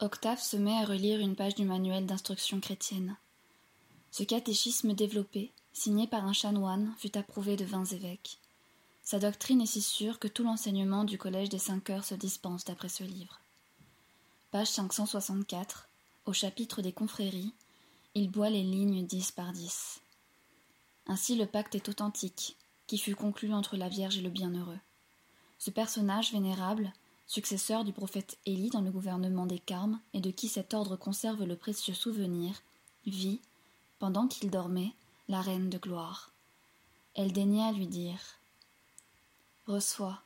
Octave se met à relire une page du manuel d'instruction chrétienne. Ce catéchisme développé, signé par un chanoine, fut approuvé de vingt évêques. Sa doctrine est si sûre que tout l'enseignement du Collège des cinq heures se dispense d'après ce livre. Page 564, au chapitre des confréries, il boit les lignes dix par dix. Ainsi le pacte est authentique, qui fut conclu entre la Vierge et le Bienheureux. Ce personnage vénérable, successeur du prophète Élie dans le gouvernement des Carmes et de qui cet ordre conserve le précieux souvenir, vit, pendant qu'il dormait, la reine de gloire. Elle daigna lui dire Reçois,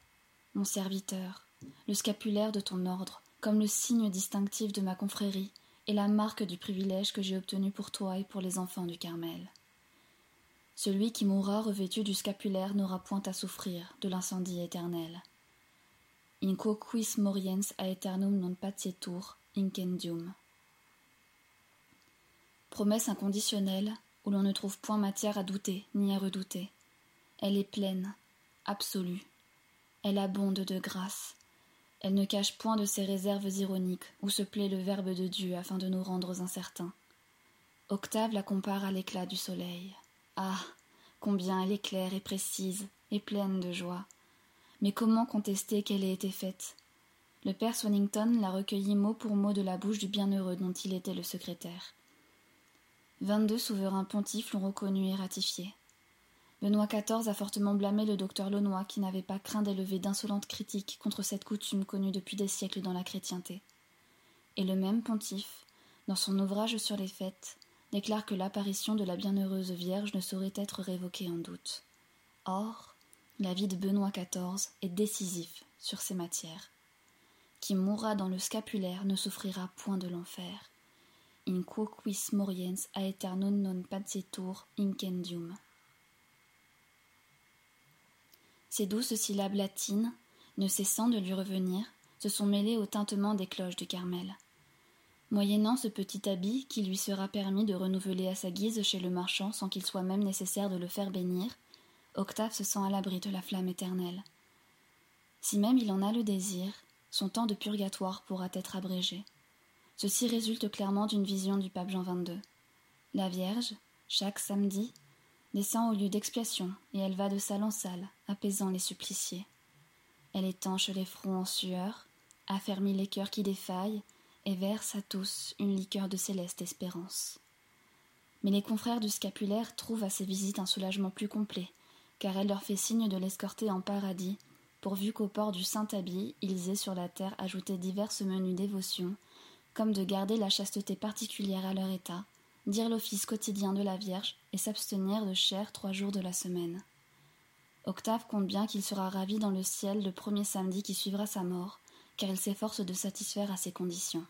mon serviteur, le scapulaire de ton ordre, comme le signe distinctif de ma confrérie et la marque du privilège que j'ai obtenu pour toi et pour les enfants du Carmel. Celui qui mourra revêtu du scapulaire n'aura point à souffrir de l'incendie éternel. In quis moriens aeternum non patietur incendium promesse inconditionnelle où l'on ne trouve point matière à douter ni à redouter. Elle est pleine, absolue. Elle abonde de grâce. Elle ne cache point de ses réserves ironiques où se plaît le Verbe de Dieu afin de nous rendre incertains. Octave la compare à l'éclat du soleil. Ah. Combien elle est claire et précise, et pleine de joie. Mais comment contester qu'elle ait été faite? Le père Swanington l'a recueillie mot pour mot de la bouche du bienheureux dont il était le secrétaire. Vingt-deux souverains pontifes l'ont reconnu et ratifié. Benoît XIV a fortement blâmé le docteur Launois qui n'avait pas craint d'élever d'insolentes critiques contre cette coutume connue depuis des siècles dans la chrétienté. Et le même pontife, dans son ouvrage sur les fêtes, déclare que l'apparition de la bienheureuse Vierge ne saurait être révoquée en doute. Or, la vie de Benoît XIV est décisif sur ces matières. Qui mourra dans le scapulaire ne souffrira point de l'enfer in quoquis moriens aeternum non patietur incendium. Ces douces syllabes latines, ne cessant de lui revenir, se sont mêlées au tintement des cloches du Carmel. Moyennant ce petit habit qui lui sera permis de renouveler à sa guise chez le marchand sans qu'il soit même nécessaire de le faire bénir, Octave se sent à l'abri de la flamme éternelle. Si même il en a le désir, son temps de purgatoire pourra être abrégé. Ceci résulte clairement d'une vision du pape Jean XXII. La Vierge, chaque samedi, descend au lieu d'expiation et elle va de salle en salle, apaisant les suppliciés. Elle étanche les fronts en sueur, affermit les cœurs qui défaillent et verse à tous une liqueur de céleste espérance. Mais les confrères du scapulaire trouvent à ces visites un soulagement plus complet, car elle leur fait signe de l'escorter en paradis, pourvu qu'au port du saint habit ils aient sur la terre ajouté diverses menues dévotions comme de garder la chasteté particulière à leur état, dire l'office quotidien de la Vierge et s'abstenir de chair trois jours de la semaine. Octave compte bien qu'il sera ravi dans le ciel le premier samedi qui suivra sa mort, car il s'efforce de satisfaire à ses conditions.